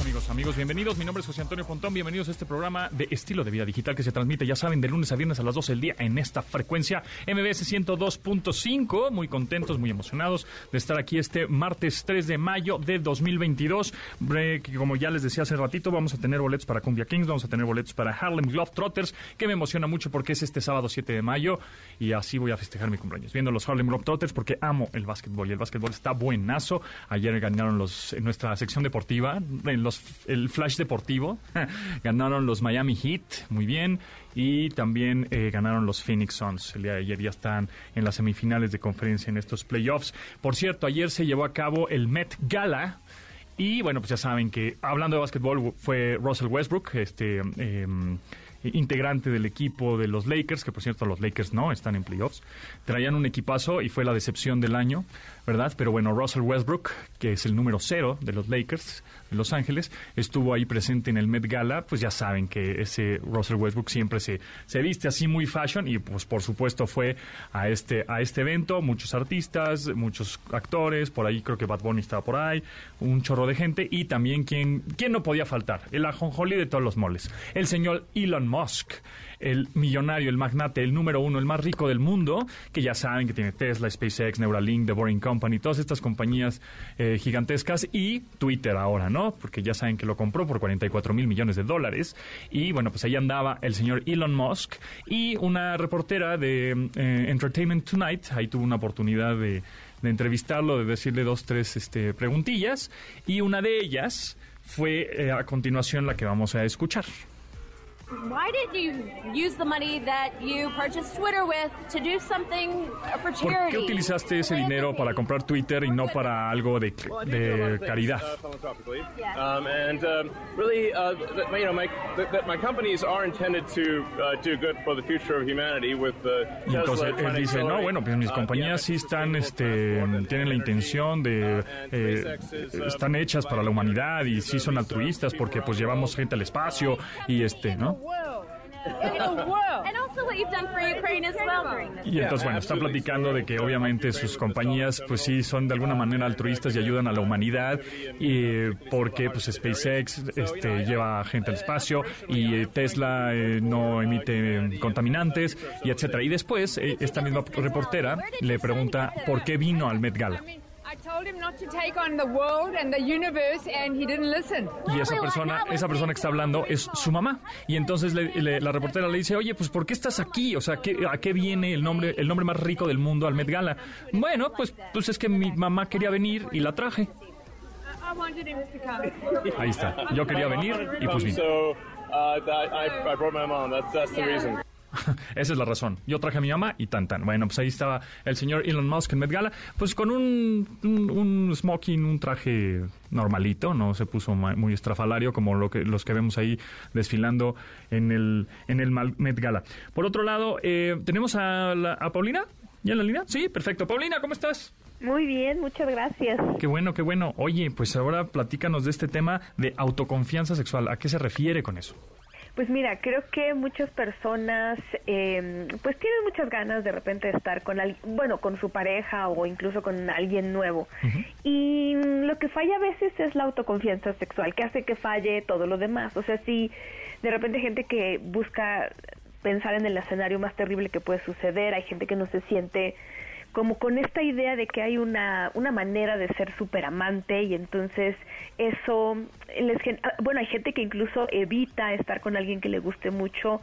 Amigos, amigos, bienvenidos. Mi nombre es José Antonio Pontón. Bienvenidos a este programa de estilo de vida digital que se transmite, ya saben, de lunes a viernes a las 12 del día en esta frecuencia MBS 102.5. Muy contentos, muy emocionados de estar aquí este martes 3 de mayo de 2022. Que como ya les decía hace ratito, vamos a tener boletos para Cumbia Kings, vamos a tener boletos para Harlem Globetrotters, que me emociona mucho porque es este sábado 7 de mayo y así voy a festejar mi cumpleaños. Viendo los Harlem Globetrotters porque amo el básquetbol y el básquetbol está buenazo. Ayer ganaron los en nuestra sección deportiva los, el Flash Deportivo. ganaron los Miami Heat, muy bien. Y también eh, ganaron los Phoenix Suns. El día de ayer ya están en las semifinales de conferencia en estos playoffs. Por cierto, ayer se llevó a cabo el Met Gala. Y bueno, pues ya saben que hablando de básquetbol fue Russell Westbrook, este eh, integrante del equipo de los Lakers, que por cierto los Lakers no están en playoffs. Traían un equipazo y fue la decepción del año, ¿verdad? Pero bueno, Russell Westbrook, que es el número cero de los Lakers, los Ángeles, estuvo ahí presente en el Met Gala, pues ya saben que ese Russell Westbrook siempre se, se viste así muy fashion y pues por supuesto fue a este, a este evento, muchos artistas, muchos actores, por ahí creo que Bad Bunny estaba por ahí, un chorro de gente y también quien, quien no podía faltar, el ajonjolí de todos los moles, el señor Elon Musk el millonario, el magnate, el número uno, el más rico del mundo, que ya saben que tiene Tesla, SpaceX, Neuralink, The Boring Company, todas estas compañías eh, gigantescas y Twitter ahora, ¿no? Porque ya saben que lo compró por 44 mil millones de dólares. Y bueno, pues ahí andaba el señor Elon Musk y una reportera de eh, Entertainment Tonight, ahí tuvo una oportunidad de, entrevistarlo, de decirle dos, tres este, preguntillas y una de ellas fue eh, a continuación la que vamos a escuchar. Why did you use the money that you purchased Twitter with to do something for charity? ¿Por qué utilizaste ese dinero para comprar Twitter y no para algo de, de caridad? Um, and um, really, uh, you know, my, my companies are intended to uh, do good for the future of humanity with the y entonces él dice, no, bueno, pues mis uh, compañías sí están, este, tienen la intención de, uh, eh, um, están hechas para la humanidad y sí son altruistas porque pues llevamos gente al espacio y este, ¿no? Y entonces, bueno, está platicando de que obviamente sus compañías, pues sí, son de alguna manera altruistas y ayudan a la humanidad, y porque pues SpaceX este, lleva gente al espacio y Tesla eh, no emite contaminantes, y etcétera. Y después, eh, esta misma reportera le pregunta por qué vino al Met Gala. Y esa persona, esa persona que está hablando es su mamá. Y entonces la reportera le dice, oye, pues ¿por qué estás aquí? O sea, ¿a qué viene el nombre, el nombre más rico del mundo al Met Gala? Bueno, pues, pues es que mi mamá quería venir y la traje. Ahí está. Yo quería venir y pues vine. Esa es la razón. Yo traje a mi mamá y tan tan. Bueno, pues ahí estaba el señor Elon Musk en Met Gala, pues con un, un, smoking, un traje normalito, no se puso muy estrafalario como lo que, los que vemos ahí desfilando en el, en el Met Gala. Por otro lado, eh, tenemos a, a Paulina. ¿Ya en la línea? Sí, perfecto. Paulina, ¿cómo estás? Muy bien, muchas gracias. Qué bueno, qué bueno. Oye, pues ahora platícanos de este tema de autoconfianza sexual. ¿A qué se refiere con eso? Pues mira, creo que muchas personas eh, pues tienen muchas ganas de repente de estar con alguien, bueno, con su pareja o incluso con alguien nuevo. Y lo que falla a veces es la autoconfianza sexual, que hace que falle todo lo demás. O sea, si de repente hay gente que busca pensar en el escenario más terrible que puede suceder, hay gente que no se siente como con esta idea de que hay una, una manera de ser súper amante y entonces eso les ah, bueno hay gente que incluso evita estar con alguien que le guste mucho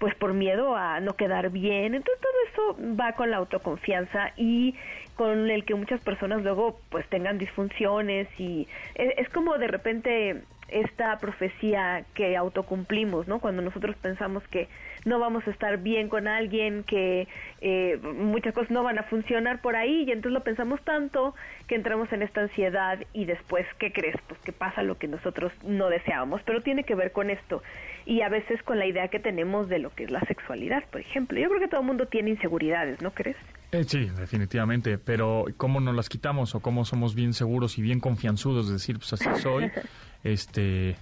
pues por miedo a no quedar bien. Entonces todo eso va con la autoconfianza y con el que muchas personas luego pues tengan disfunciones y es, es como de repente esta profecía que autocumplimos, ¿no? Cuando nosotros pensamos que no vamos a estar bien con alguien, que eh, muchas cosas no van a funcionar por ahí y entonces lo pensamos tanto que entramos en esta ansiedad y después, ¿qué crees? Pues que pasa lo que nosotros no deseábamos, pero tiene que ver con esto y a veces con la idea que tenemos de lo que es la sexualidad, por ejemplo. Yo creo que todo el mundo tiene inseguridades, ¿no crees? Eh, sí, definitivamente, pero ¿cómo nos las quitamos o cómo somos bien seguros y bien confianzudos de decir, pues así soy? este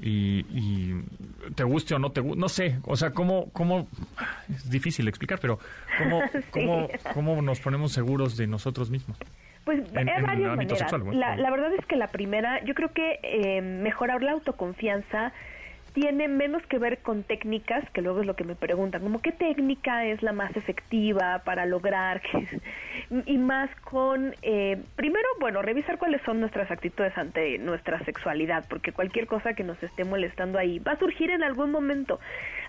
y, y te guste o no te guste, no sé, o sea, cómo, cómo, es difícil explicar, pero cómo, cómo, cómo nos ponemos seguros de nosotros mismos. Pues En- hay varias maneras. sexual, bueno. la, la verdad es que la primera, yo creo que eh, mejorar la autoconfianza tiene menos que ver con técnicas, que luego es lo que me preguntan, como qué técnica es la más efectiva para lograr, y más con, eh, primero, bueno, revisar cuáles son nuestras actitudes ante nuestra sexualidad, porque cualquier cosa que nos esté molestando ahí va a surgir en algún momento.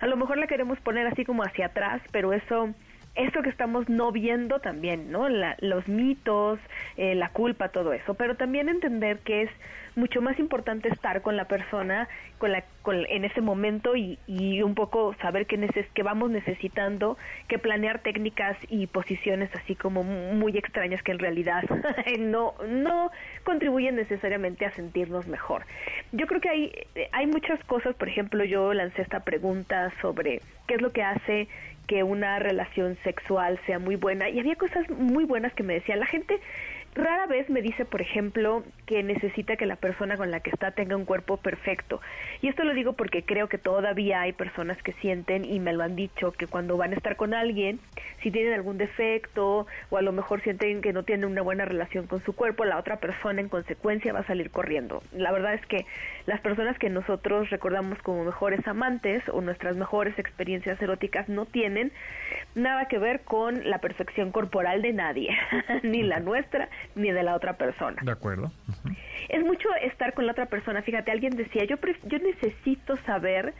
A lo mejor la queremos poner así como hacia atrás, pero eso eso que estamos no viendo también, ¿no? La- los mitos, eh, la culpa, todo eso, pero también entender que es mucho más importante estar con la persona con la, con, en ese momento y, y un poco saber que, neces que vamos necesitando, que planear técnicas y posiciones así como muy extrañas que en realidad no, no contribuyen necesariamente a sentirnos mejor. Yo creo que hay, hay muchas cosas, por ejemplo, yo lancé esta pregunta sobre qué es lo que hace que una relación sexual sea muy buena y había cosas muy buenas que me decían la gente rara vez me dice por ejemplo que necesita que la persona con la que está tenga un cuerpo perfecto. Y esto lo digo porque creo que todavía hay personas que sienten y me lo han dicho que cuando van a estar con alguien si tienen algún defecto o a lo mejor sienten que no tienen una buena relación con su cuerpo la otra persona en consecuencia va a salir corriendo. La verdad es que las personas que nosotros recordamos como mejores amantes o nuestras mejores experiencias eróticas no tienen nada que ver con la perfección corporal de nadie, ni la nuestra ni de la otra persona. De acuerdo. Es mucho estar con la otra persona. Fíjate, alguien decía, yo, yo necesito saber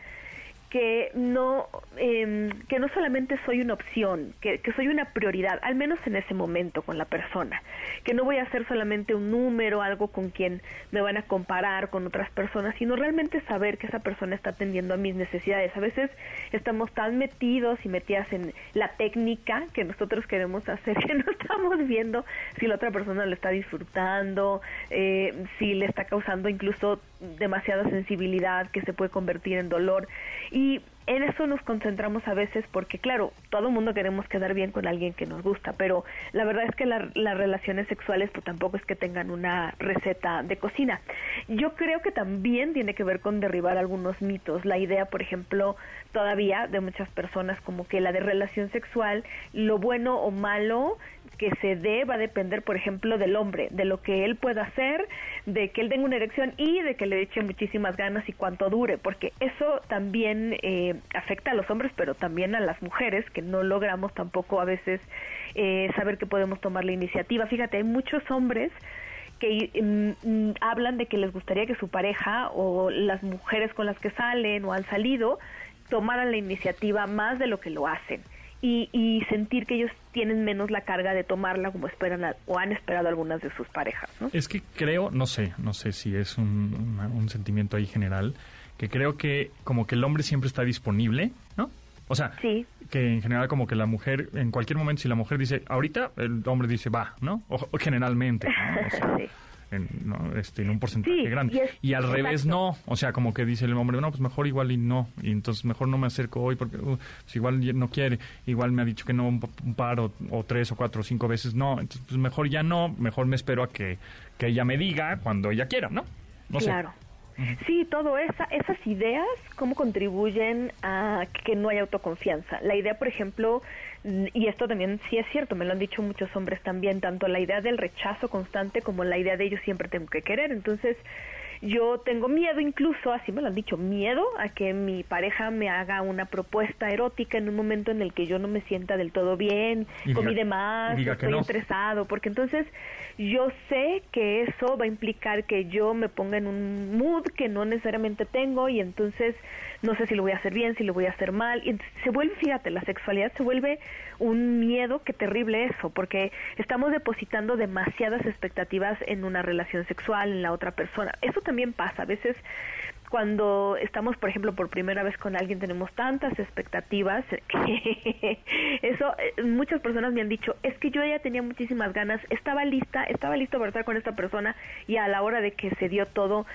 que no em, que no solamente soy una opción, que, que soy una prioridad, al menos en ese momento con la persona, que no voy a ser solamente un número, algo con quien me van a comparar con otras personas, sino realmente saber que esa persona está atendiendo a mis necesidades. A veces estamos tan metidos y metidas en la técnica que nosotros queremos hacer que no estamos viendo si la otra persona lo está disfrutando, eh, si le está causando incluso demasiada sensibilidad que se puede convertir en dolor. En eso nos concentramos a veces porque, claro, todo el mundo queremos quedar bien con alguien que nos gusta, pero la verdad es que la- las relaciones sexuales pues tampoco es que tengan una receta de cocina. Yo creo que también tiene que ver con derribar algunos mitos. La idea, por ejemplo, todavía de muchas personas como que la de relación sexual, lo bueno o malo que se dé va a depender, por ejemplo, del hombre, de lo que él pueda hacer, de que él tenga una erección y de que le eche muchísimas ganas y cuánto dure, porque eso también eh, afecta a los hombres, pero también a las mujeres, que no logramos tampoco a veces eh, saber que podemos tomar la iniciativa. Fíjate, hay muchos hombres que mm, mm, hablan de que les gustaría que su pareja o las mujeres con las que salen o han salido tomaran la iniciativa más de lo que lo hacen y, y sentir que ellos tienen menos la carga de tomarla como esperan a- o han esperado algunas de sus parejas, ¿no? Es que creo, no sé, no sé si es un, una- un sentimiento ahí general, que creo que como que el hombre siempre está disponible, ¿no? O sea, Sí. que en general como que la mujer, en cualquier momento, si la mujer dice ahorita, el hombre dice va, ¿no? O, o generalmente, ¿no? O sea, Sí. En, ¿no? este, en un porcentaje Sí, grande. y es- Y, al revés no, o sea, como que dice el hombre, no, pues mejor igual y no, y entonces mejor no me acerco hoy porque uh, pues igual no quiere, igual me ha dicho que no un, pa- un par o, o tres o cuatro o cinco veces no, entonces pues mejor ya no, mejor me espero a que, que ella me diga cuando ella quiera, ¿no? No sé. claro. Sí, todo esa, esas ideas, cómo contribuyen a que no haya autoconfianza. La idea, por ejemplo, y esto también sí es cierto, me lo han dicho muchos hombres también, tanto la idea del rechazo constante como la idea de yo siempre tengo que querer. Entonces, yo tengo miedo incluso, así me lo han dicho, miedo a que mi pareja me haga una propuesta erótica en un momento en el que yo no me sienta del todo bien, Y comí diga- de más, estoy no. estresado, porque entonces yo sé que eso va a implicar que yo me ponga en un mood que no necesariamente tengo y entonces no sé si lo voy a hacer bien, si lo voy a hacer mal. Y se vuelve, fíjate, la sexualidad se vuelve un miedo, qué terrible eso, porque estamos depositando demasiadas expectativas en una relación sexual, en la otra persona. Eso también pasa, a veces cuando estamos, por ejemplo, por primera vez con alguien, tenemos tantas expectativas que eso, eh, muchas personas me han dicho, es que yo ya tenía muchísimas ganas, estaba lista, estaba listo para estar con esta persona y a la hora de que se dio todo,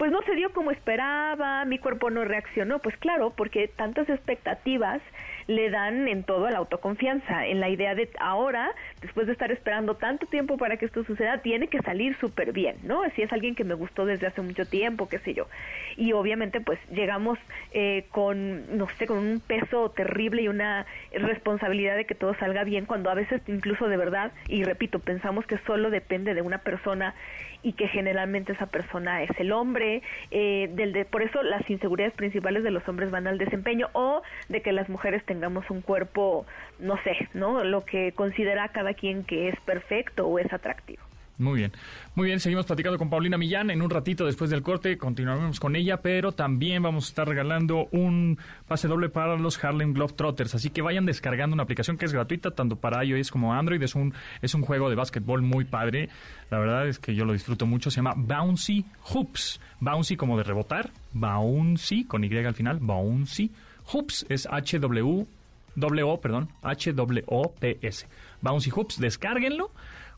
pues no se dio como esperaba, mi cuerpo no reaccionó, pues claro, porque tantas expectativas le dan en todo a la autoconfianza, en la idea de ahora, después de estar esperando tanto tiempo para que esto suceda, tiene que salir súper bien, ¿no? Si es alguien que me gustó desde hace mucho tiempo, qué sé yo. Y obviamente pues llegamos eh, con, no sé, con un peso terrible y una responsabilidad de que todo salga bien, cuando a veces incluso de verdad, y repito, pensamos que solo depende de una persona y que generalmente esa persona es el hombre, eh, del de, por eso las inseguridades principales de los hombres van al desempeño o de que las mujeres tengamos un cuerpo, no sé, ¿no? Lo que considera cada quien que es perfecto o es atractivo. Muy bien, muy bien, seguimos platicando con Paulina Millán. En un ratito después del corte continuaremos con ella, pero también vamos a estar regalando un pase doble para los Harlem Globetrotters. Así que vayan descargando una aplicación que es gratuita tanto para iOS como Android. Es un, es un juego de básquetbol muy padre. La verdad es que yo lo disfruto mucho. Se llama Bouncy Hoops. Bouncy como de rebotar. Bouncy con Y al final. Bouncy Hoops es H-W. W, perdón, H-W-O-P-S. Bouncy Hoops, descárguenlo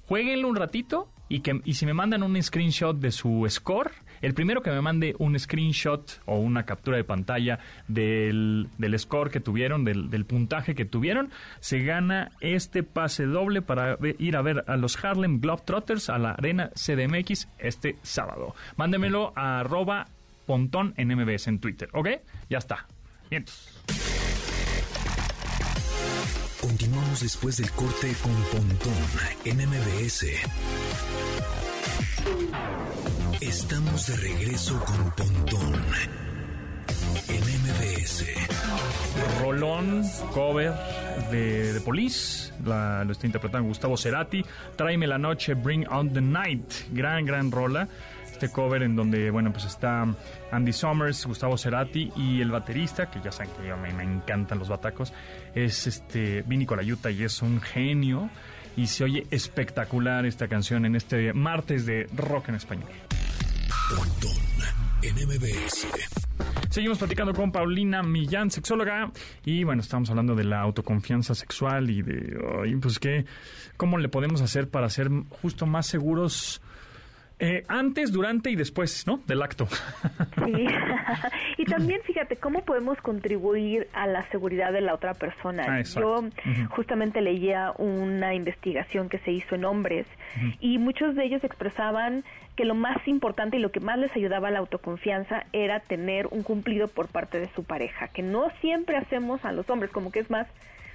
jueguenlo un ratito y, que, y si me mandan un screenshot de su score, el primero que me mande un screenshot o una captura de pantalla del, del score que tuvieron, del, del, puntaje que tuvieron, se gana este pase doble para ir a ver a los Harlem Globetrotters a la Arena CDMX este sábado. Mándemelo a arroba pontón en MBS en Twitter, ¿ok? Ya está. Continuamos después del corte con Pontón en MBS. Estamos de regreso con Pontón en MBS. Rolón, cover de, de Police, la, lo está interpretando Gustavo Cerati. Tráeme la noche, Bring on the Night. Gran, gran rola este cover en donde, bueno, pues está Andy Summers, Gustavo Cerati y el baterista, que ya saben que a mí me encantan los batacos, es este Vini Colayuta y es un genio. Y se oye espectacular esta canción en este martes de rock en español. Seguimos platicando con Paulina Millán, sexóloga, y bueno, estamos hablando de la autoconfianza sexual y de, pues, ¿qué, ¿cómo le podemos hacer para ser justo más seguros eh, antes, durante y después, ¿no? Del acto. Sí. y también, fíjate, ¿cómo podemos contribuir a la seguridad de la otra persona? Ah, Yo justamente leía una investigación que se hizo en hombres y muchos de ellos expresaban que lo más importante y lo que más les ayudaba a la autoconfianza era tener un cumplido por parte de su pareja, que no siempre hacemos a los hombres, como que es más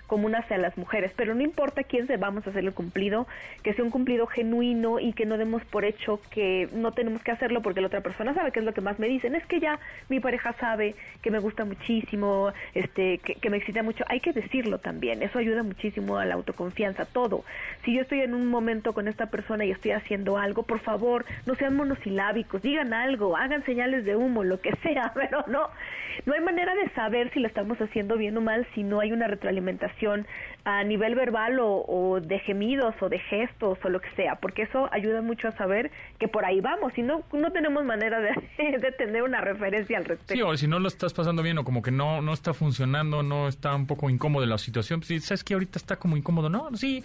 común hacia las mujeres, pero no importa quién se vamos a hacer el cumplido, que sea un cumplido genuino y que no demos por hecho que no tenemos que hacerlo porque la otra persona sabe que es lo que más me dicen, es que ya mi pareja sabe que me gusta muchísimo, este, que, me excita mucho, hay que decirlo también, eso ayuda muchísimo a la autoconfianza, todo. Si yo estoy en un momento con esta persona y estoy haciendo algo, por favor, no sean monosilábicos, digan algo, hagan señales de humo, lo que sea, pero no, no hay manera de saber si lo estamos haciendo bien o mal si no hay una retroalimentación a nivel verbal o, de gemidos o de gestos o lo que sea, porque eso ayuda mucho a saber que por ahí vamos y no, no tenemos manera de, de tener una referencia al respecto. Sí, o si no lo estás pasando bien o como que no, no está funcionando, no está un poco incómodo la situación, pues, sabes que ahorita está como incómodo, no, sí,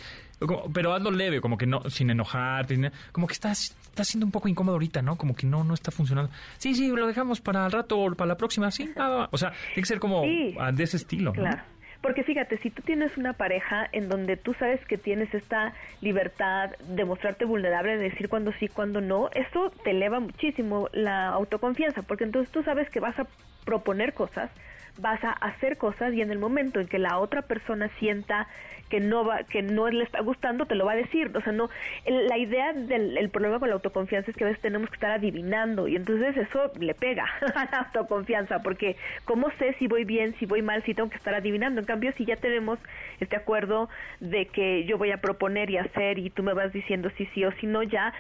pero hazlo leve, como que no, sin enojarte, como que estás, está siendo un poco incómodo ahorita, ¿no? Como que no, no está funcionando. Sí, sí, lo dejamos para el rato o para la próxima, sí, o sea, tiene que ser como de ese estilo. Claro. Porque fíjate, si tú tienes una pareja en donde tú sabes que tienes esta libertad de mostrarte vulnerable, de decir cuándo sí, cuándo no, eso te eleva muchísimo la autoconfianza, porque entonces tú sabes que vas a proponer cosas, vas a hacer cosas y en el momento en que la otra persona sienta que no va, que no le está gustando, te lo va a decir. O sea, no, la idea del el problema con la autoconfianza es que a veces tenemos que estar adivinando y entonces eso le pega a la autoconfianza, porque ¿cómo sé si voy bien, si voy mal, si tengo que estar adivinando? En cambio, si ya tenemos este acuerdo de que yo voy a proponer y hacer y tú me vas diciendo sí, sí o si no, ya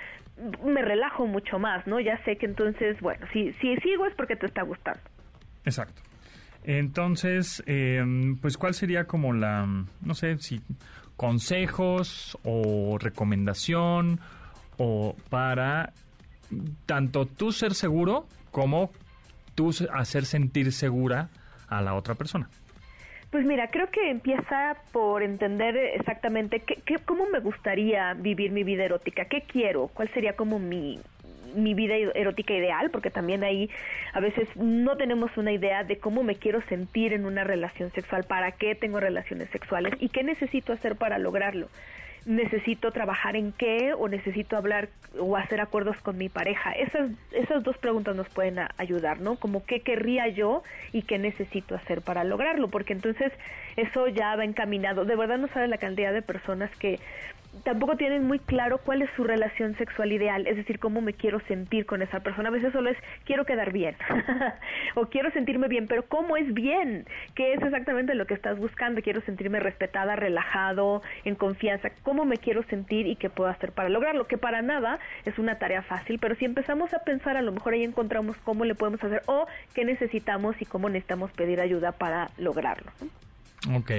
me relajo mucho más, ¿no? Ya sé que entonces, bueno, si, si sigo es porque te está gustando. Exacto. Entonces, em, pues, ¿cuál sería como la, no sé, si consejos o recomendación o para tanto tú ser seguro como tú hacer sentir segura a la otra persona? Pues mira, creo que empieza por entender exactamente qué, qué, cómo me gustaría vivir mi vida erótica, qué quiero, cuál sería como mi, mi vida erótica ideal, porque también ahí a veces no tenemos una idea de cómo me quiero sentir en una relación sexual, para qué tengo relaciones sexuales y qué necesito hacer para lograrlo necesito trabajar en qué o necesito hablar o hacer acuerdos con mi pareja. Esas, esas dos preguntas nos pueden ayudar, ¿no? Como qué querría yo y qué necesito hacer para lograrlo, porque entonces eso ya va encaminado. De verdad no sabe la cantidad de personas que tampoco tienen muy claro cuál es su relación sexual ideal, es decir, cómo me quiero sentir con esa persona. A veces solo es quiero quedar bien o quiero sentirme bien, pero ¿cómo es bien? ¿Qué es exactamente lo que estás buscando? Quiero sentirme respetada, relajado, en confianza. ¿Cómo me quiero sentir y qué puedo hacer para lograrlo? Que para nada es una tarea fácil, pero si empezamos a pensar, a lo mejor ahí encontramos cómo le podemos hacer o qué necesitamos y cómo necesitamos pedir ayuda para lograrlo. Ok.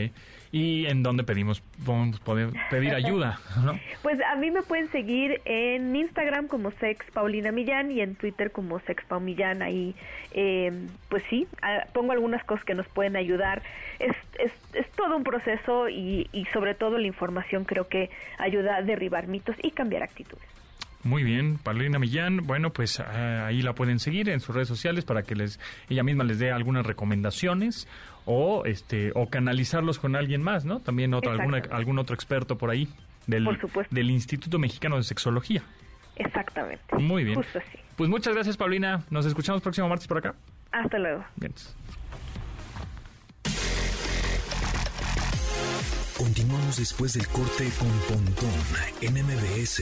¿Y en dónde pedimos, podemos poder pedir ayuda? Pues a mí me pueden seguir en Instagram como Sex Paulina Millán y en Twitter como Sex Millán. Ahí, eh, pues sí, pongo algunas cosas que nos pueden ayudar. Es, es, es todo un proceso y, y sobre todo la información creo que ayuda a derribar mitos y cambiar actitudes. Muy bien, Paulina Millán. Bueno, pues ah, ahí la pueden seguir en sus redes sociales para que les ella misma les dé algunas recomendaciones o este o canalizarlos con alguien más, ¿no? También otro, alguna, algún otro experto por ahí del, del Instituto Mexicano de Sexología. Exactamente. Muy bien. Justo así. Pues muchas gracias, Paulina. Nos escuchamos próximo martes por acá. Hasta luego. Bien. Continuamos después del corte con Pontón en MBS.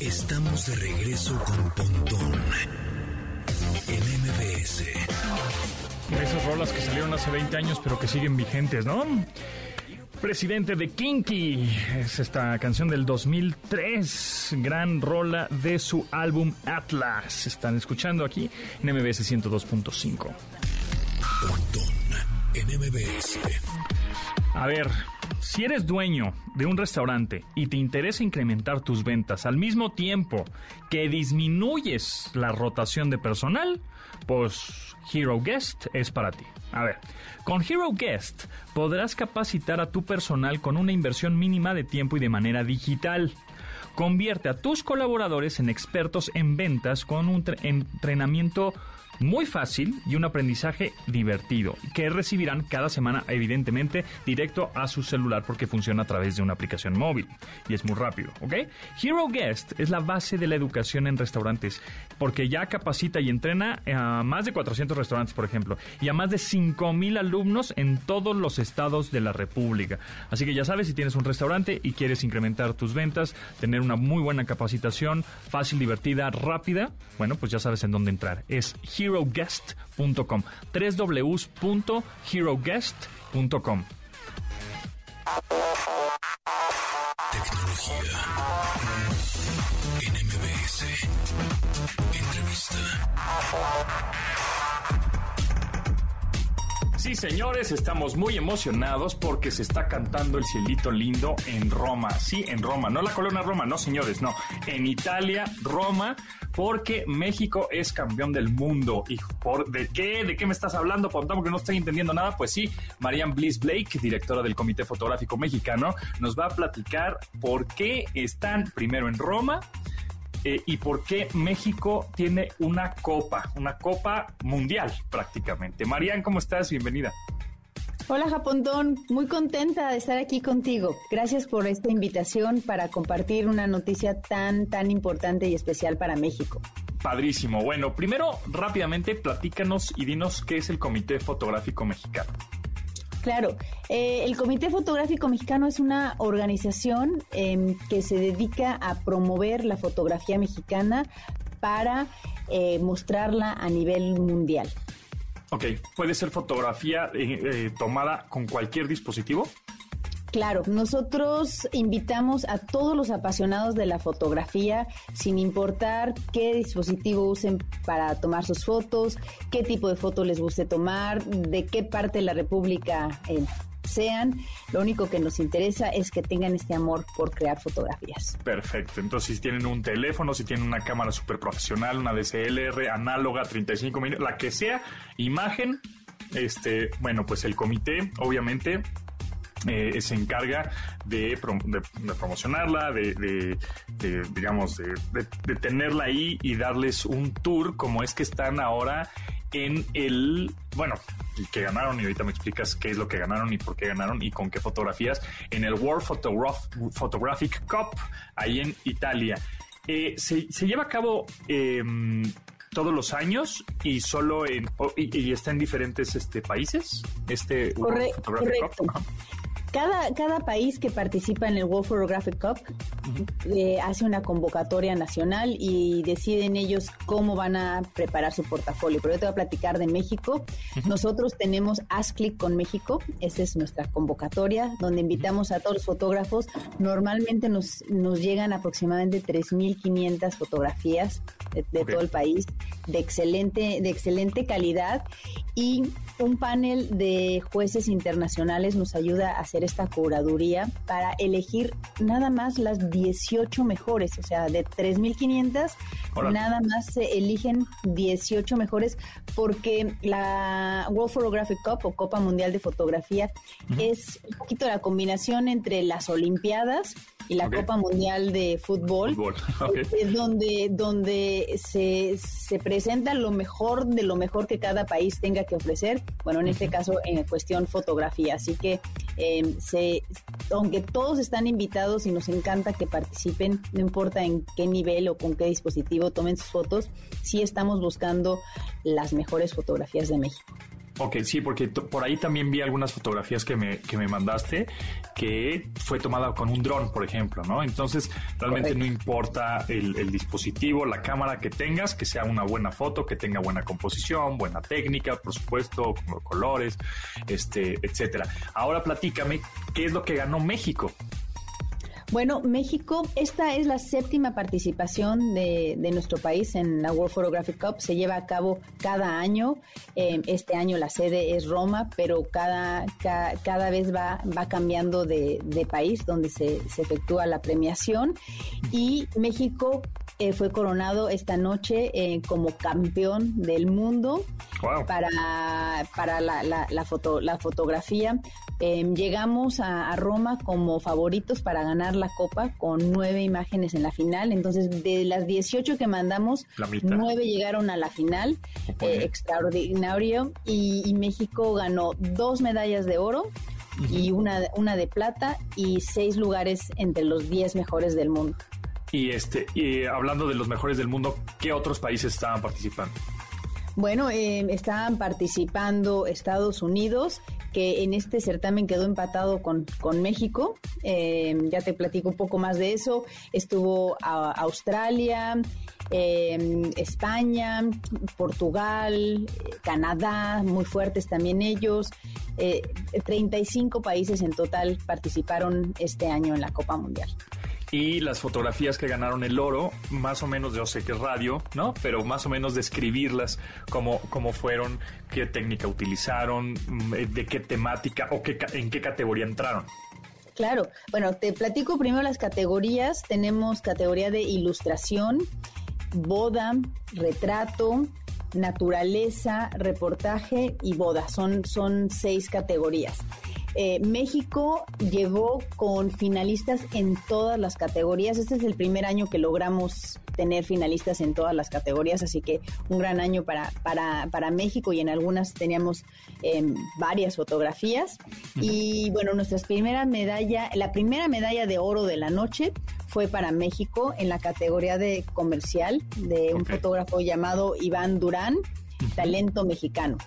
Estamos de regreso con Pontón en MBS. Esas rolas que salieron hace 20 años pero que siguen vigentes, ¿no? Presidente de Kinky. Es esta canción del 2003. Gran rola de su álbum Atlas. Están escuchando aquí en MBS 102.5. En MBS. A ver, si eres dueño de un restaurante y te interesa incrementar tus ventas al mismo tiempo que disminuyes la rotación de personal, pues Hero Guest es para ti. A ver, con Hero Guest podrás capacitar a tu personal con una inversión mínima de tiempo y de manera digital. Convierte a tus colaboradores en expertos en ventas con un entrenamiento muy fácil y un aprendizaje divertido que recibirán cada semana evidentemente directo a su celular porque funciona a través de una aplicación móvil y es muy rápido, ¿ok? Hero Guest es la base de la educación en restaurantes porque ya capacita y entrena a más de 400 restaurantes, por ejemplo, y a más de 5000 alumnos en todos los estados de la República. Así que ya sabes, si tienes un restaurante y quieres incrementar tus ventas, tener una muy buena capacitación, fácil, divertida, rápida, bueno, pues ya sabes en dónde entrar. Es Hero heroguest.com. www.heroguest.com. Tecnología. NMBS. Entrevista. Sí, señores, estamos muy emocionados porque se está cantando el cielito lindo en Roma. Sí, en Roma, no la colonia Roma, no, señores, no. En Italia, Roma, porque México es campeón del mundo. ¿Y por de qué? ¿De qué me estás hablando, Pontón? Que no estoy entendiendo nada. Pues sí, Marian Bliss Blake, directora del Comité Fotográfico Mexicano, nos va a platicar por qué están primero en Roma eh, y por qué México tiene una copa, una copa mundial prácticamente. Marian, ¿cómo estás? Bienvenida. Hola Japontón, muy contenta de estar aquí contigo. Gracias por esta invitación para compartir una noticia tan, tan importante y especial para México. Padrísimo. Bueno, primero rápidamente platícanos y dinos qué es el Comité Fotográfico Mexicano. Claro, eh, el Comité Fotográfico Mexicano es una organización em, que se dedica a promover la fotografía mexicana para eh, mostrarla a nivel mundial. Ok, ¿puede ser fotografía eh, tomada con cualquier dispositivo? Claro, nosotros invitamos a todos los apasionados de la fotografía, sin importar qué dispositivo usen para tomar sus fotos, qué tipo de foto les guste tomar, de qué parte de la República eh, sean. Lo único que nos interesa es que tengan este amor por crear fotografías. Perfecto. Entonces, si tienen un teléfono, si tienen una cámara súper profesional, una DSLR, análoga, 35 minutos, la que sea, imagen, este, bueno, pues el comité, obviamente, eh, se encarga de, promocionarla, de, digamos, de, tenerla ahí y darles un tour como es que están ahora en el, bueno, que ganaron y ahorita me explicas qué es lo que ganaron y por qué ganaron y con qué fotografías en el World Photographic Cup ahí en Italia. Eh, se, lleva a cabo em, todos los años y solo en y, está en diferentes este países este World Photographic Cup. Cada, cada país que participa en el World Photographic Cup eh, hace una convocatoria nacional y deciden ellos cómo van a preparar su portafolio. Pero yo te voy a platicar de México. Nosotros tenemos AskClick con México. Esa es nuestra convocatoria, donde invitamos a todos los fotógrafos. Normalmente nos, nos llegan aproximadamente 3.500 fotografías de, todo el país, de excelente, de excelente calidad. Y un panel de jueces internacionales nos ayuda a hacer esta curaduría para elegir nada más las 18 mejores, o sea, de 3.500, nada más se eligen 18 mejores porque la World Photographic Cup o Copa Mundial de Fotografía es un poquito la combinación entre las Olimpiadas y la Copa Mundial de Fútbol, es donde, donde se, se presenta lo mejor de lo mejor que cada país tenga que ofrecer, bueno, en este caso en cuestión fotografía, así que eh, se, aunque todos están invitados y nos encanta que participen, no importa en qué nivel o con qué dispositivo tomen sus fotos, sí estamos buscando las mejores fotografías de México. Ok, sí, porque por ahí también vi algunas fotografías que me, que me mandaste que fue tomada con un dron, por ejemplo, ¿no? Entonces, realmente no importa el, el, dispositivo, la cámara que tengas, que sea una buena foto, que tenga buena composición, buena técnica, por supuesto, colores, este, etcétera. Ahora platícame, ¿qué es lo que ganó México? Bueno, México, esta es la séptima participación de, nuestro país en la World Photographic Cup. Se lleva a cabo cada año. Eh, este año la sede es Roma, pero cada, cada, vez va, va cambiando de, país donde se, se, efectúa la premiación. Y México eh, fue coronado esta noche eh, como campeón del mundo para, para la, la, foto, la fotografía. Em, llegamos a, Roma como favoritos para ganar la copa con nueve imágenes en la final. Entonces, de las 18 que mandamos, nueve llegaron a la final. Eh, extraordinario. Y, México ganó dos medallas de oro y una, una de plata y seis lugares entre los diez mejores del mundo. Y este, y hablando de los mejores del mundo, ¿qué otros países estaban participando? Bueno, eh, estaban participando Estados Unidos, que en este certamen quedó empatado con, con México. Eh, ya te platico un poco más de eso. Estuvo Australia, eh, España, Portugal, Canadá, muy fuertes también ellos. 35 países en total participaron este año en la Copa Mundial y las fotografías que ganaron el oro, más o menos, yo sé que radio, ¿no? Pero más o menos describirlas, cómo, cómo fueron, qué técnica utilizaron, mm, de qué temática o qué, en qué categoría entraron. Claro, bueno, te platico primero las categorías. Tenemos categoría de ilustración, boda, retrato, naturaleza, reportaje y boda. Son, son seis categorías. Eh, México llegó con finalistas en todas las categorías. Este es el primer año que logramos tener finalistas en todas las categorías, así que un gran año para, para, para México y en algunas teníamos em, varias fotografías. Y bueno, nuestra primera medalla, la primera medalla de oro de la noche fue para México en la categoría de comercial de un fotógrafo llamado Iván Durán, talento mexicano.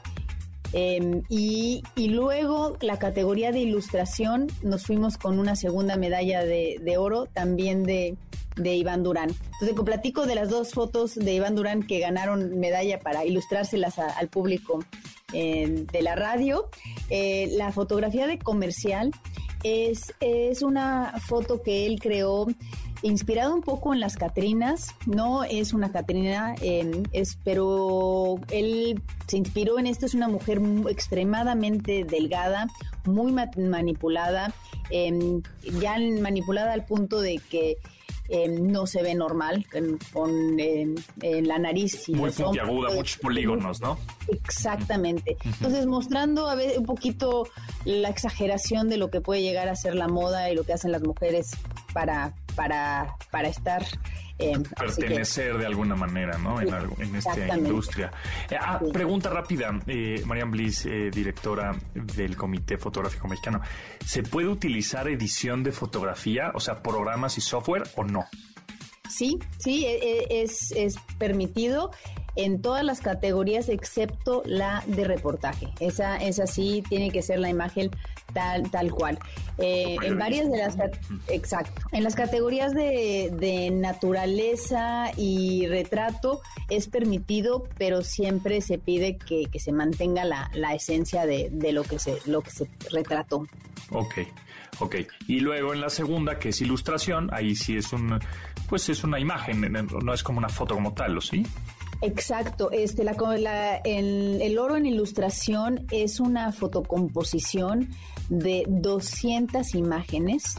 Em, y, luego la categoría de ilustración nos fuimos con una segunda medalla de, oro también de, Iván Durán. Entonces, platico de las dos fotos de Iván Durán que ganaron medalla para ilustrárselas al público eh, de la radio. Eh, la fotografía de comercial es, es una foto que él creó inspirado un poco en las Catrinas, no es una Catrina, em, es, pero él se inspiró en esto, es una mujer extremadamente delgada, muy manipulada, em, ya manipulada al punto de que eh, no se ve normal con, la nariz. Y Muy puntiaguda, muchos polígonos, ¿no? Exactamente. Entonces, mostrando a ver un poquito la exageración de lo que puede llegar a ser la moda y lo que hacen las mujeres para, para, para estar eh, pertenecer de alguna manera, ¿no? En, en esta industria. Eh, ah, pregunta rápida, eh, Marian Bliss, eh, directora del Comité Fotográfico Mexicano. ¿Se puede utilizar edición de fotografía, o sea, programas y software o no? Sí, sí, e, e, es, es permitido en todas las categorías excepto la de reportaje. Esa, esa sí tiene que ser la imagen tal, tal cual. Eh, en varias de las exacto. En las categorías de, de, naturaleza y retrato es permitido, pero siempre se pide que, que se mantenga la, la esencia de, de, lo que se, lo que se retrató. Ok. Ok, y luego en la segunda, que es ilustración, ahí sí es un, pues es una imagen, no es como una foto como tal, ¿o sí? Exacto, este, la, la el, oro en ilustración es una fotocomposición de 200 imágenes.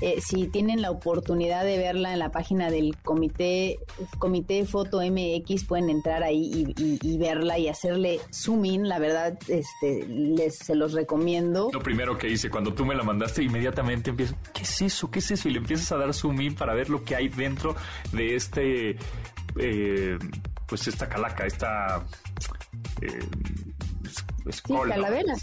Eh, si tienen la oportunidad de verla en la página del comité, comité Foto MX, pueden entrar ahí y, verla y hacerle zoom in. La verdad, este, les se los recomiendo. Lo primero que hice cuando tú me la mandaste, inmediatamente empiezo, ¿qué es eso? ¿Qué es eso? Y le empiezas a dar zoom in para ver lo que hay dentro de este eh, pues esta calaca, esta eh, sí, calavera.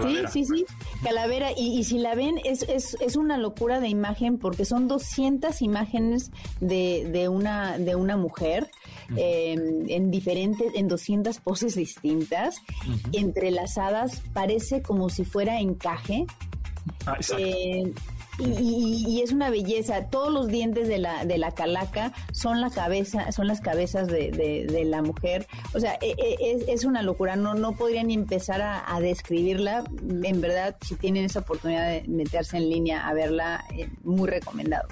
Sí, sí, sí, calavera. Y, si la ven, es, es, es, una locura de imagen porque son 200 imágenes de, de, una, de una mujer eh, en diferentes, en 200 poses distintas, entrelazadas, parece como si fuera encaje. Ah, eh, y, es una belleza. Todos los dientes de la, de la calaca son la cabeza, son las cabezas de, de, la mujer. O sea, e, e, es, es, una locura. No, no podría ni empezar a, describirla. En verdad, si tienen esa oportunidad de meterse en línea a verla, eh, muy recomendado.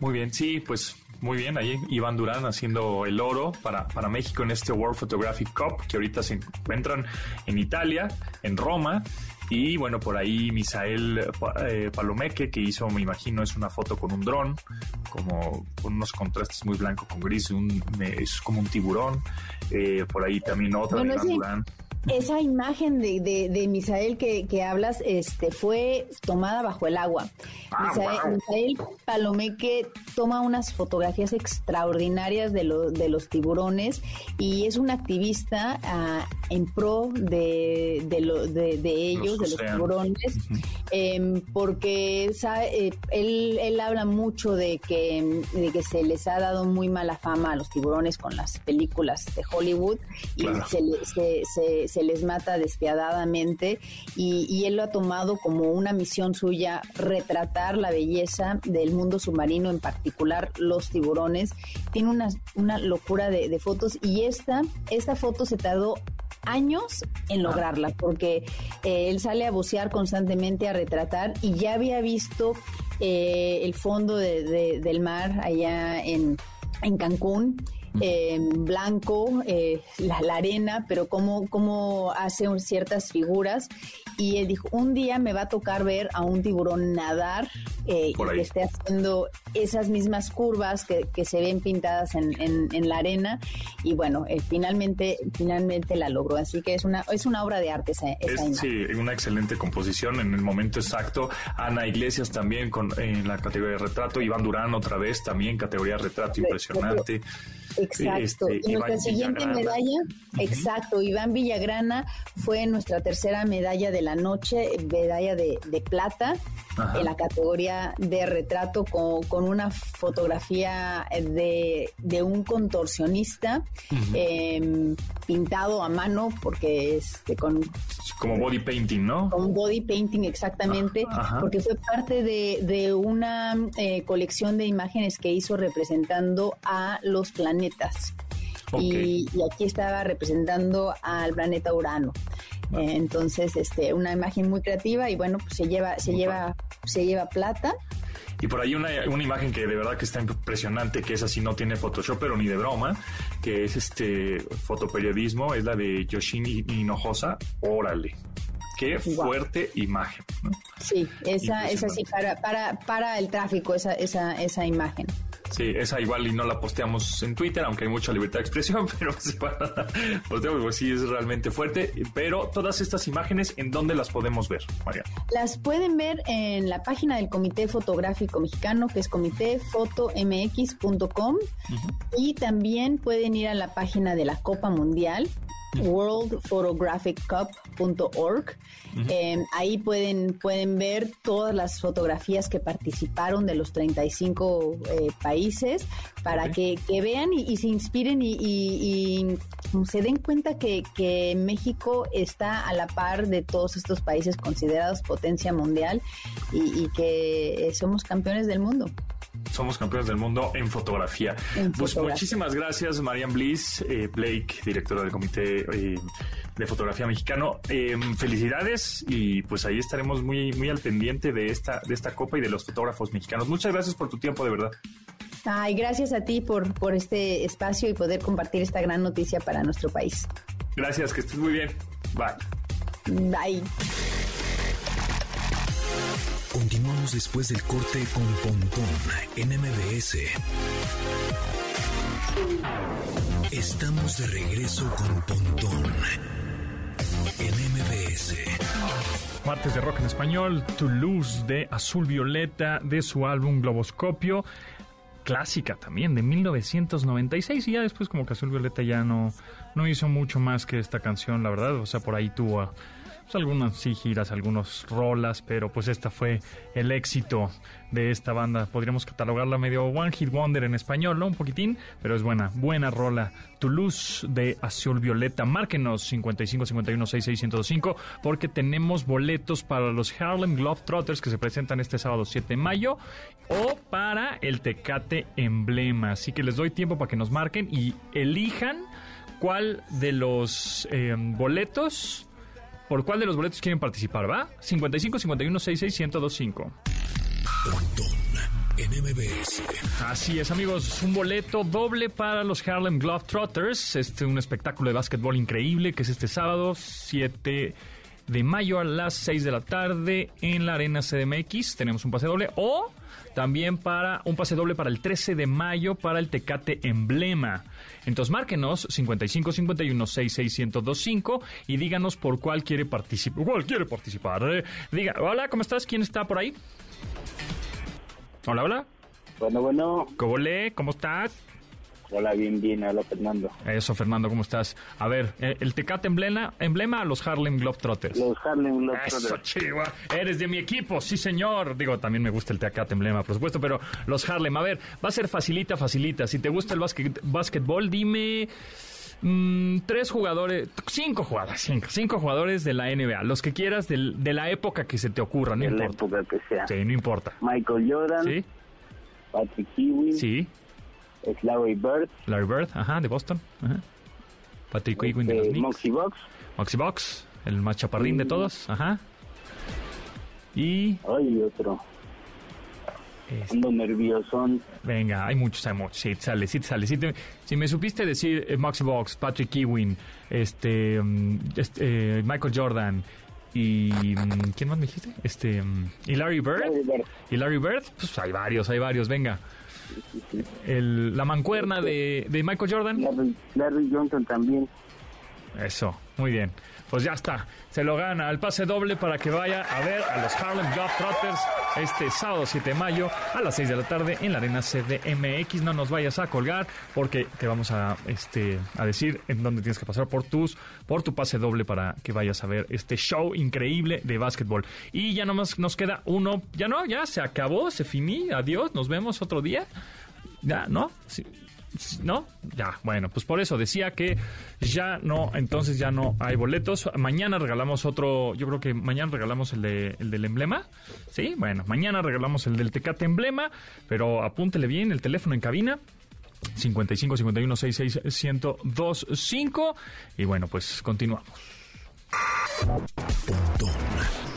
Muy bien, sí, pues muy bien, ahí Iván Durán haciendo el oro para, para México en este World Photographic Cup, que ahorita se encuentran en Italia, en Roma. Y bueno, por ahí Misael eh, Palomeque, que hizo, me imagino, es una foto con un dron, como con unos contrastes muy blanco con gris, un, es como un tiburón. Eh, por ahí también otra de Durán esa imagen de, de, Misael que, que, hablas este, fue tomada bajo el agua. Ah, Misael, Palomeque toma unas fotografías extraordinarias de, de los tiburones y es un activista ah, en pro de, de, de ellos, de los tiburones, em, porque sabe, eh, él, él habla mucho de que, de que se les ha dado muy mala fama a los tiburones con las películas de Hollywood y se, se se les mata despiadadamente y, él lo ha tomado como una misión suya retratar la belleza del mundo submarino, en particular los tiburones. Tiene una, una locura de, fotos y esta, esta foto se tardó años en ah. lograrla, porque eh, él sale a bucear constantemente, a retratar, y ya había visto eh, el fondo del mar allá en, en Cancún eh, blanco, eh, la, arena, pero cómo, cómo hace ciertas figuras. Y él dijo, un día me va a tocar ver a un tiburón nadar eh, y que esté haciendo esas mismas curvas que, que se ven pintadas en, en, la arena. Y bueno, eh, finalmente, finalmente la logró. Así que es una, es una obra de arte esa, esa Sí, una excelente composición en el momento exacto. Ana Iglesias también con, en la categoría de retrato. Iván Durán otra vez también, categoría de retrato impresionante. Exacto. Este, y nuestra siguiente medalla, exacto, Iván Villagrana fue nuestra tercera medalla de la noche, medalla de, plata en la categoría de retrato con, una fotografía de, un contorsionista em, pintado a mano porque este con como body painting, ¿no? Con body painting exactamente, porque fue parte de, una eh, colección de imágenes que hizo representando a los planetas. Y, aquí estaba representando al planeta Urano. Eh, entonces, este, una imagen muy creativa y bueno, pues se lleva, se lleva, se lleva plata. Y por ahí una, una, imagen que de verdad que está impresionante, que es así, no tiene Photoshop, pero ni de broma, que es este fotoperiodismo, es la de Yoshin Hinojosa. Órale. Qué fuerte imagen. Sí, esa es así para, para, para el tráfico, esa, esa, esa imagen. Sí, esa igual y no la posteamos en Twitter, aunque hay mucha libertad de expresión, pero pues igual posteamos, pues sí es realmente fuerte. Pero todas estas imágenes, ¿en dónde las podemos ver, María? Las pueden ver en la página del Comité Fotográfico Mexicano, que es comitéfotomx.com, y también pueden ir a la página de la Copa Mundial, worldphotographiccup.org. Eh, ahí pueden, pueden ver todas las fotografías que participaron de los 35 eh, países para que, vean y, se inspiren y, se den cuenta que, que, México está a la par de todos estos países considerados potencia mundial y que somos campeones del mundo somos campeones del mundo en fotografía. pues muchísimas gracias, Marian Bliss, eh, Blake, directora del Comité eh, de Fotografía Mexicano. Em, felicidades y pues ahí estaremos muy, muy al pendiente de esta, de esta copa y de los fotógrafos mexicanos. Muchas gracias por tu tiempo, de verdad. Ay, gracias a ti por, por este espacio y poder compartir esta gran noticia para nuestro país. Gracias, que estés muy bien. Bye. Bye. Continuamos después del corte con Pontón en MBS. Estamos de regreso con Pontón en MBS. Martes de rock en español, Toulouse de Azul Violeta de su álbum Globoscopio clásica también de 1996 y ya después como que Azul Violeta ya no, no hizo mucho más que esta canción, la verdad, o sea, por ahí tuvo pues, algunas sí giras, algunos rolas, pero pues esta fue el éxito de esta banda. Podríamos catalogarla medio One Hit Wonder en español, ¿no? Un poquitín, pero es buena, buena rola. Toulouse de Azul Violeta. Márquenos 55 51 66 porque tenemos boletos para los Harlem Globetrotters que se presentan este sábado 7 de mayo o para el Tecate Emblema. Así que les doy tiempo para que nos marquen y elijan cuál de los eh, boletos por cuál de los boletos quieren participar, ¿va? 55 51 66 1025. Así es, amigos, un boleto doble para los Harlem Globetrotters, este un espectáculo de básquetbol increíble que es este sábado 7 de mayo a las 6 de la tarde en la Arena CDMX. Tenemos un pase doble o también para un pase doble para el 13 de mayo para el Tecate Emblema. Entonces márquenos 55 51 y díganos por cuál quiere participar. ¿Cuál quiere participar? Eh, diga, hola, ¿cómo estás? ¿Quién está por ahí? Hola, hola. Bueno, bueno. ¿Cómo le? ¿Cómo estás? Hola, bien, bien, hola Fernando. Eso, Fernando, ¿cómo estás? A ver, eh, ¿el Tecate emblema, emblema a los Harlem Globetrotters? Los Harlem Globetrotters. Eso, chihuahua. Eres de mi equipo, sí, señor. Digo, también me gusta el Tecate emblema, por supuesto, pero los Harlem, a ver, va a ser facilita, facilita. Si te gusta el básquetbol, dime... Mm, tres jugadores, cinco jugadores, cinco, cinco jugadores de la NBA, los que quieras de, la época que se te ocurra, no de importa. la época que sea. Sí, no importa. Michael Jordan. Sí. Patrick Ewing. Sí es Larry Bird. Larry Bird, ajá, de Boston. Ajá. Patrick Ewing de los este, Knicks. Moxie Box. Moxie Box, el más chaparrín de todos, ajá. Y... Ay, otro. Este. Ando nervioso. Venga, hay muchos, hay muchos. Sí, sale, sí, sale. Sí, si me supiste decir eh, Box, Patrick Ewing, este, mm, este eh, Michael Jordan y mm, ¿quién más me dijiste? Este mm, y Larry Bird. Larry Bird. Y Larry Bird, pues hay varios, hay varios. Venga el, la mancuerna de, de Michael Jordan. Larry, Johnson también. Eso, muy bien. Pues ya está, se lo gana el pase doble para que vaya a ver a los Harlem Globetrotters este sábado 7 de mayo a las 6 de la tarde en la arena CDMX. No nos vayas a colgar porque te vamos a, este, a decir en dónde tienes que pasar por tus, por tu pase doble para que vayas a ver este show increíble de básquetbol. Y ya nomás nos queda uno, ya no, ya se acabó, se finí, adiós, nos vemos otro día. Ya, ¿no? ¿No? Ya, bueno, pues por eso decía que ya no, entonces ya no hay boletos. Mañana regalamos otro, yo creo que mañana regalamos el, de, el del emblema. Sí, bueno, mañana regalamos el del Tecate emblema, pero apúntele bien el teléfono en cabina. 55 51 66 1025 y bueno, pues continuamos.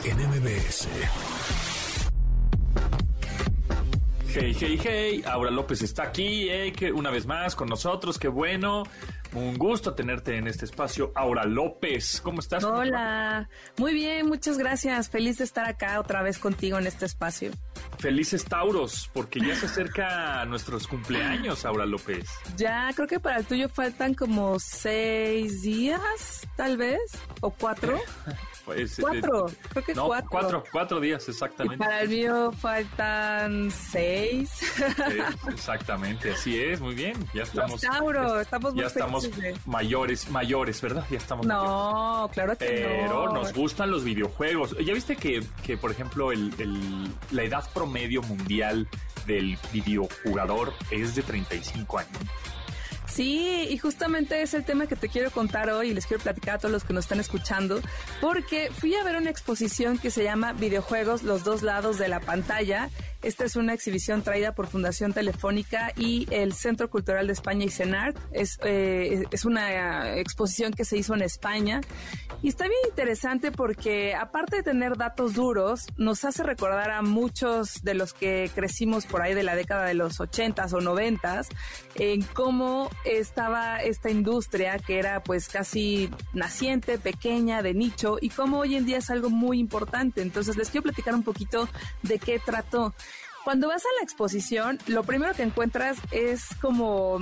en MBS. Hey, hey, hey, Aura López está aquí, eh, que una vez más con nosotros, qué bueno. Un gusto tenerte en este espacio. Aura López, ¿cómo estás? Hola, muy bien, muchas gracias. Feliz de estar acá otra vez contigo en este espacio. Felices Tauros, porque ya se acerca nuestros cumpleaños, Aura López. Ya, creo que para el tuyo faltan como seis días, tal vez, o cuatro. Pues, eh, cuatro, creo que cuatro. cuatro. Cuatro días, exactamente. para el mío faltan seis. exactamente, así es, muy bien. Ya estamos. Tauro, estamos Ya estamos mayores, mayores, ¿verdad? Ya estamos. No, claro que Pero nos gustan los videojuegos. ¿Ya viste que, que por ejemplo, el, el, la edad promedio mundial del videojugador es de 35 años? Sí, y justamente es el tema que te quiero contar hoy y les quiero platicar a todos los que nos están escuchando, porque fui a ver una exposición que se llama Videojuegos, los dos lados de la pantalla. Esta es una exhibición traída por Fundación Telefónica y el Centro Cultural de España y CENART. Es, eh, es una exposición que se hizo en España y está bien interesante porque aparte de tener datos duros, nos hace recordar a muchos de los que crecimos por ahí de la década de los 80s o 90s en cómo estaba esta industria que era pues casi naciente, pequeña, de nicho y cómo hoy en día es algo muy importante. Entonces les quiero platicar un poquito de qué trató. Cuando vas a la exposición, lo primero que encuentras es como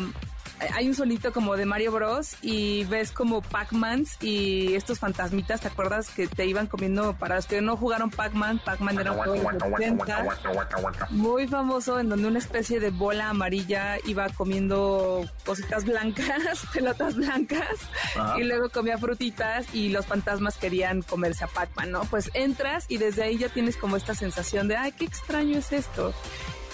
hay un sonito como de Mario Bros. y ves como Pac-Mans y estos fantasmitas, ¿te acuerdas que te iban comiendo para los que no jugaron Pac-Man? Pac-Man era un juego muy famoso en donde una especie de bola amarilla iba comiendo cositas blancas, pelotas blancas y luego comía frutitas y los fantasmas querían comerse a Pac-Man, ¿no? Pues entras y desde ahí ya tienes como esta sensación de, ay, qué extraño es esto.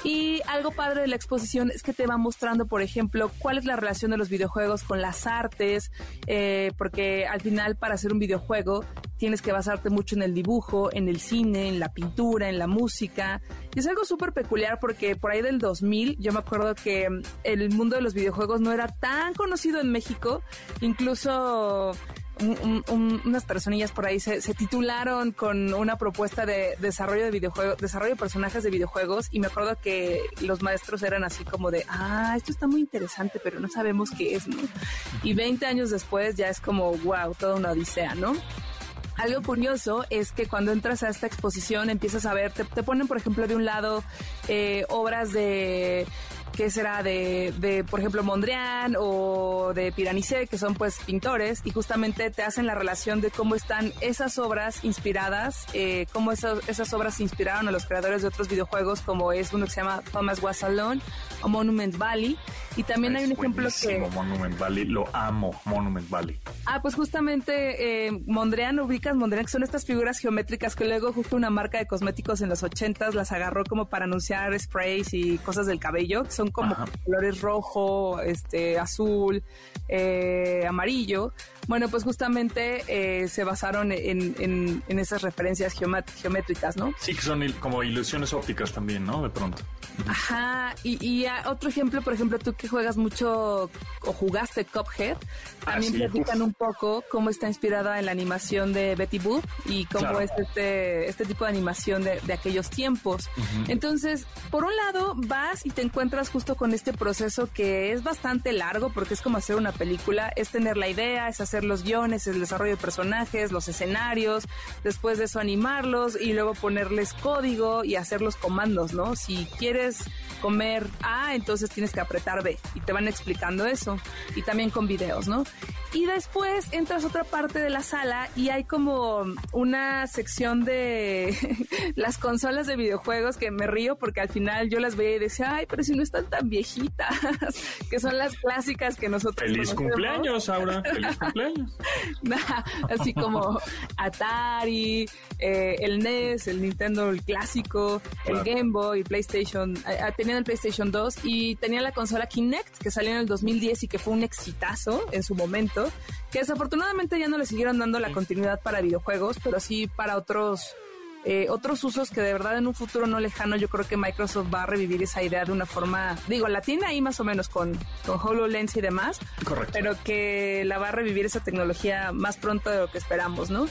Y algo padre de la exposición es que te va mostrando, por ejemplo, cuál es la relación de los videojuegos con las artes, eh, porque al final para hacer un videojuego tienes que basarte mucho en el dibujo, en el cine, en la pintura, en la música. Y es algo súper peculiar porque por ahí del 2000 yo me acuerdo que el mundo de los videojuegos no era tan conocido en México, incluso unas personillas por ahí se, titularon con una propuesta de desarrollo de videojuegos, desarrollo de personajes de videojuegos y me acuerdo que los maestros eran así como de, ah, esto está muy interesante, pero no sabemos qué es, ¿no? Y 20 años después ya es como, wow, toda una odisea, ¿no? Algo curioso es que cuando entras a esta exposición empiezas a ver, te, ponen por ejemplo de un lado eh, obras de que será de, de, por ejemplo, Mondrian o de Piranicé, que son pues pintores, y justamente te hacen la relación de cómo están esas obras inspiradas, eh, cómo esas, esas obras inspiraron a los creadores de otros videojuegos, como es uno que se llama Thomas Was Alone o Monument Valley. Y también hay un ejemplo que... Monument Valley, lo amo, Monument Valley. Ah, pues justamente eh, Mondrian, ubicas Mondrian, que son estas figuras geométricas que luego justo una marca de cosméticos en los 80s las agarró como para anunciar sprays y cosas del cabello, que son como colores rojo, este, azul, eh, amarillo. Bueno, pues justamente eh, se basaron en, en, esas referencias geométricas, ¿no? Sí, que son como ilusiones ópticas también, ¿no? De pronto. Ajá, y, otro ejemplo, por ejemplo, tú que juegas mucho o jugaste Cuphead, también platican un poco cómo está inspirada en la animación de Betty Boop y cómo es este, este tipo de animación de, aquellos tiempos. Entonces, por un lado, vas y te encuentras justo con este proceso que es bastante largo porque es como hacer una película, es tener la idea, es hacer los guiones, el desarrollo de personajes, los escenarios, después de eso animarlos y luego ponerles código y hacer los comandos, ¿no? Si quieres comer A, entonces tienes que apretar B y te van explicando eso y también con videos, ¿no? Y después entras a otra parte de la sala y hay como una sección de las consolas de videojuegos que me río porque al final yo las veía y decía, ay, pero si no están tan viejitas, que son las clásicas que nosotros. Feliz cumpleaños, Aura, feliz cumpleaños. así como Atari, eh, el NES, el Nintendo el clásico, el Game Boy, PlayStation, eh, eh, tenían el PlayStation 2 y tenían la consola Kinect que salió en el 2010 y que fue un exitazo en su momento, que desafortunadamente ya no le siguieron dando la continuidad para videojuegos, pero sí para otros eh, otros usos que de verdad en un futuro no lejano yo creo que Microsoft va a revivir esa idea de una forma, digo, la tiene ahí más o menos con, con HoloLens y demás, Correcto. pero que la va a revivir esa tecnología más pronto de lo que esperamos, ¿no?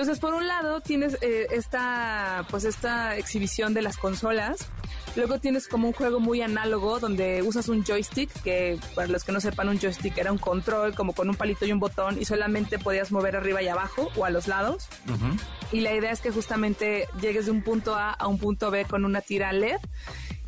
Entonces, por un lado, tienes eh, esta, pues esta exhibición de las consolas, Luego tienes como un juego muy análogo donde usas un joystick, que para los que no sepan, un joystick era un control como con un palito y un botón y solamente podías mover arriba y abajo o a los lados. Y la idea es que justamente llegues de un punto A a un punto B con una tira LED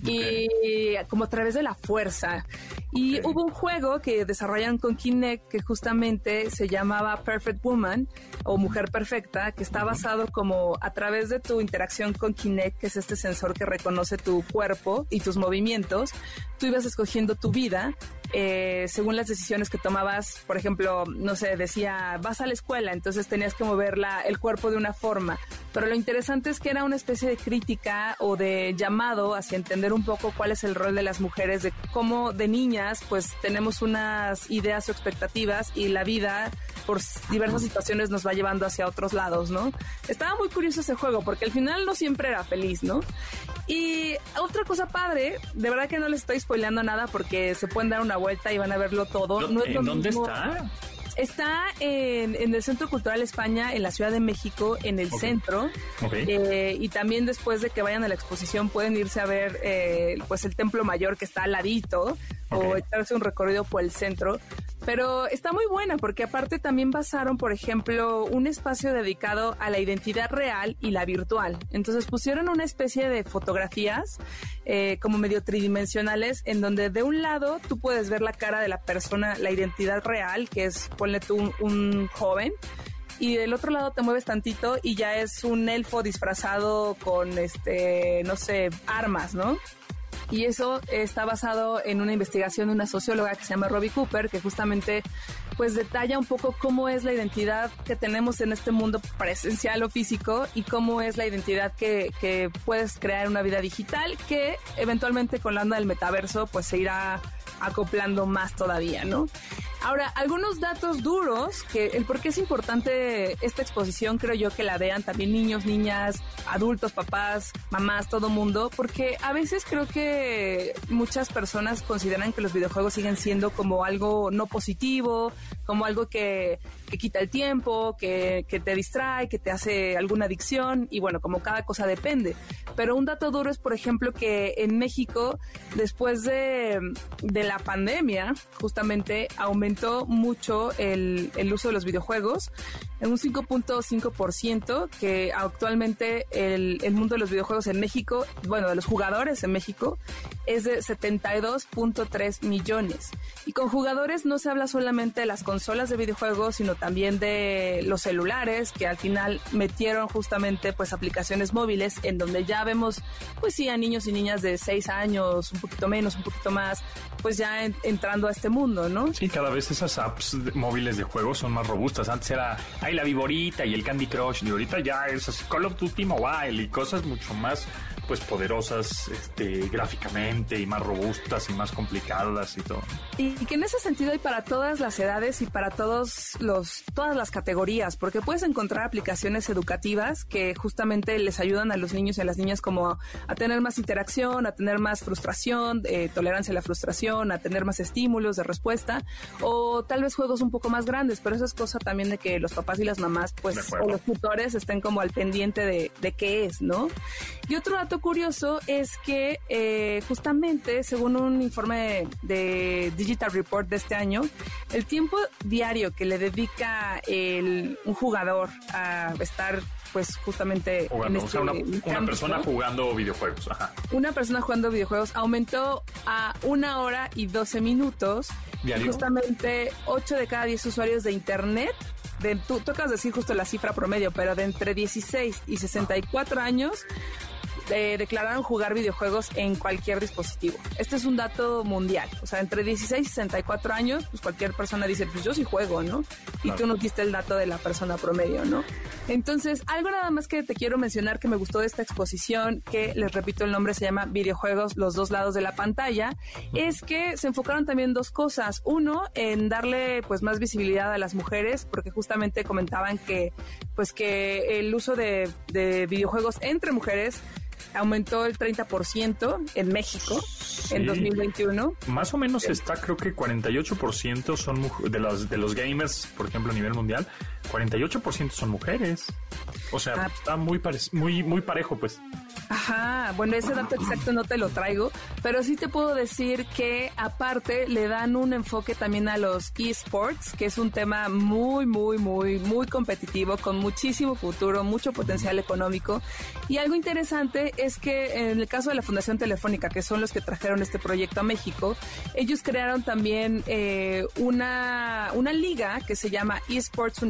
y como a través de la fuerza. Y hubo un juego que desarrollaron con Kinect que justamente se llamaba Perfect Woman o Mujer Perfecta, que está basado como a través de tu interacción con Kinect, que es este sensor que reconoce tu cuerpo y tus movimientos, tú ibas escogiendo tu vida eh, según las decisiones que tomabas, por ejemplo, no sé, decía, vas a la escuela, entonces tenías que mover el cuerpo de una forma. Pero lo interesante es que era una especie de crítica o de llamado hacia entender un poco cuál es el rol de las mujeres, de cómo de niñas pues tenemos unas ideas o expectativas y la vida por diversas situaciones nos va llevando hacia otros lados, ¿no? Estaba muy curioso ese juego porque al final no siempre era feliz, ¿no? Y otra cosa padre, de verdad que no les estoy spoileando nada porque se pueden dar una vuelta y van a verlo todo. ¿En dónde está? Está en, el Centro Cultural España, en la Ciudad de México, en el centro. Eh, y también después de que vayan a la exposición pueden irse a ver eh, pues el Templo Mayor que está al ladito o echarse un recorrido por el centro. Pero está muy buena porque aparte también basaron, por ejemplo, un espacio dedicado a la identidad real y la virtual. Entonces pusieron una especie de fotografías eh, como medio tridimensionales en donde de un lado tú puedes ver la cara de la persona, la identidad real, que es, ponle tú, un, joven y del otro lado te mueves tantito y ya es un elfo disfrazado con este, no sé, armas, ¿no? Y eso está basado en una investigación de una socióloga que se llama Robbie Cooper, que justamente pues detalla un poco cómo es la identidad que tenemos en este mundo presencial o físico y cómo es la identidad que, que puedes crear en una vida digital que eventualmente con la onda del metaverso pues se irá acoplando más todavía, ¿no? Ahora, algunos datos duros, que el por qué es importante esta exposición, creo yo que la vean también niños, niñas, adultos, papás, mamás, todo mundo, porque a veces creo que muchas personas consideran que los videojuegos siguen siendo como algo no positivo, como algo que, quita el tiempo, que, que, te distrae, que te hace alguna adicción y bueno, como cada cosa depende. Pero un dato duro es, por ejemplo, que en México, después de, de la pandemia, justamente aumentó mucho el, el uso de los videojuegos. En un 5.5%, que actualmente el, el mundo de los videojuegos en México, bueno, de los jugadores en México, es de 72.3 millones. Y con jugadores no se habla solamente de las consolas de videojuegos, sino también de los celulares, que al final metieron justamente pues aplicaciones móviles en donde ya vemos, pues sí, a niños y niñas de 6 años, un poquito menos, un poquito más, pues ya entrando a este mundo, ¿no? Sí, cada vez esas apps móviles de juegos son más robustas. Antes era, hay la Viborita y el Candy Crush, y ahorita ya es Call of Duty Mobile y cosas mucho más pues poderosas este, gráficamente y más robustas y más complicadas y todo. Y, que en ese sentido hay para todas las edades y para todos los todas las categorías, porque puedes encontrar aplicaciones educativas que justamente les ayudan a los niños y a las niñas como a tener más interacción, a tener más frustración, eh, tolerancia a la frustración, a tener más estímulos de respuesta o tal vez juegos un poco más grandes, pero eso es cosa también de que los papás y las mamás pues o los tutores estén como al pendiente de, de qué es, ¿no? Y otro dato curioso es que eh, justamente, según un informe de Digital Report de este año, el tiempo diario que le dedica el, un jugador a estar pues justamente en este una, persona jugando videojuegos. Una persona jugando videojuegos aumentó a una hora y 12 minutos. Justamente 8 de cada 10 usuarios de Internet de, tú, de decir justo la cifra promedio, pero de entre 16 y 64 años declararon jugar videojuegos en cualquier dispositivo. Este es un dato mundial. O sea, entre 16 y 64 años, pues cualquier persona dice, pues yo sí juego, ¿no? Y tú no diste el dato de la persona promedio, ¿no? Entonces, algo nada más que te quiero mencionar que me gustó de esta exposición, que les repito el nombre, se llama Videojuegos, los dos lados de la pantalla, es que se enfocaron también dos cosas. Uno, en darle pues más visibilidad a las mujeres, porque justamente comentaban que pues que el uso de, de videojuegos entre mujeres aumentó el 30% en México en 2021. Más o menos está, creo que 48% son de los, de los gamers, por ejemplo, a nivel mundial, 48% son mujeres. O sea, ah. está muy, muy, muy parejo, pues. Ajá, bueno, ese dato exacto no te lo traigo, pero sí te puedo decir que aparte le dan un enfoque también a los esports, que es un tema muy, muy, muy, muy competitivo, con muchísimo futuro, mucho potencial económico. Y algo interesante es que en el caso de la Fundación Telefónica, que son los que trajeron este proyecto a México, ellos crearon también eh, una, una liga que se llama esports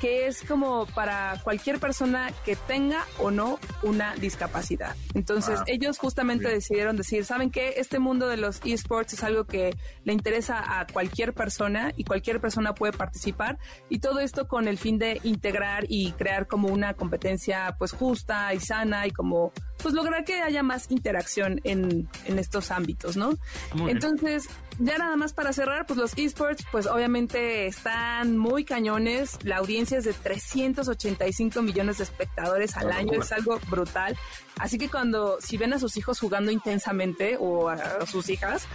que es como para cualquier persona que tenga o no una discapacidad. Entonces, Ah, ellos justamente bien. decidieron decir, ¿saben qué? Este mundo de los esports es algo que le interesa a cualquier persona y cualquier persona puede participar y todo esto con el fin de integrar y crear como una competencia pues justa y sana y como pues lograr que haya más interacción en, en estos ámbitos, ¿no? Muy bien. Entonces, ya nada más para cerrar, pues los esports, pues obviamente están muy cañones. La audiencia es de 385 millones de espectadores al Una año, es algo brutal. Así que cuando, si ven a sus hijos jugando intensamente o a, a sus hijas,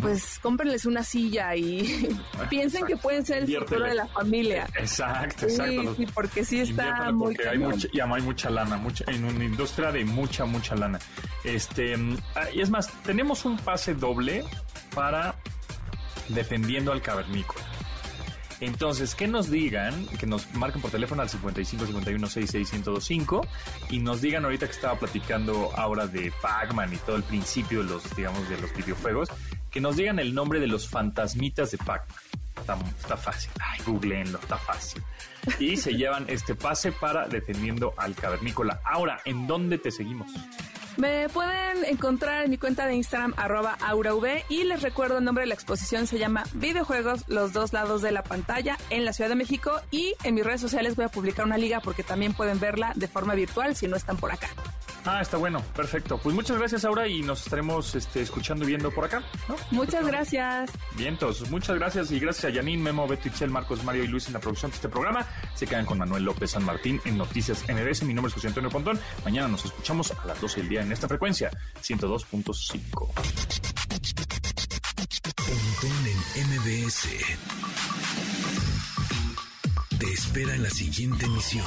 pues cómprenles una silla y piensen que pueden ser el futuro de la familia. Exacto, Sí, exacto. sí, porque sí está muy porque hay mucha, y además hay mucha lana, mucha, en una industria de mucha, mucha lana. Este, ah, y es más, tenemos un pase doble para defendiendo al cavernícola. Entonces, que nos digan, que nos marquen por teléfono al 55 51 66 1025 y nos digan ahorita que estaba platicando ahora de Pac-Man y todo el principio de los, digamos, de los videojuegos, que nos digan el nombre de los fantasmitas de Pac-Man. Está, está fácil. Ay, googleenlo, está fácil. Y se llevan este pase para defendiendo al cavernícola. Ahora, ¿en dónde te seguimos? Me pueden encontrar en mi cuenta de Instagram, arroba aurav, y les recuerdo el nombre de la exposición, se llama Videojuegos, los dos lados de la pantalla, en la Ciudad de México, y en mis redes sociales voy a publicar una liga porque también pueden verla de forma virtual si no están por acá. Ah, está bueno, perfecto. Pues muchas gracias, Aura, y nos estaremos este, escuchando y viendo por acá, ¿no? Muchas gracias. Vientos, muchas gracias y gracias a Yanin, Memo, Beto, Itzel, Marcos, Mario y Luis en la producción de este programa. Se quedan con Manuel López San Martín en Noticias MBS. Mi nombre es José Antonio Pontón. Mañana nos escuchamos a las 12 del día en esta frecuencia, 102.5. Pontón en MBS. Te espera en la siguiente emisión.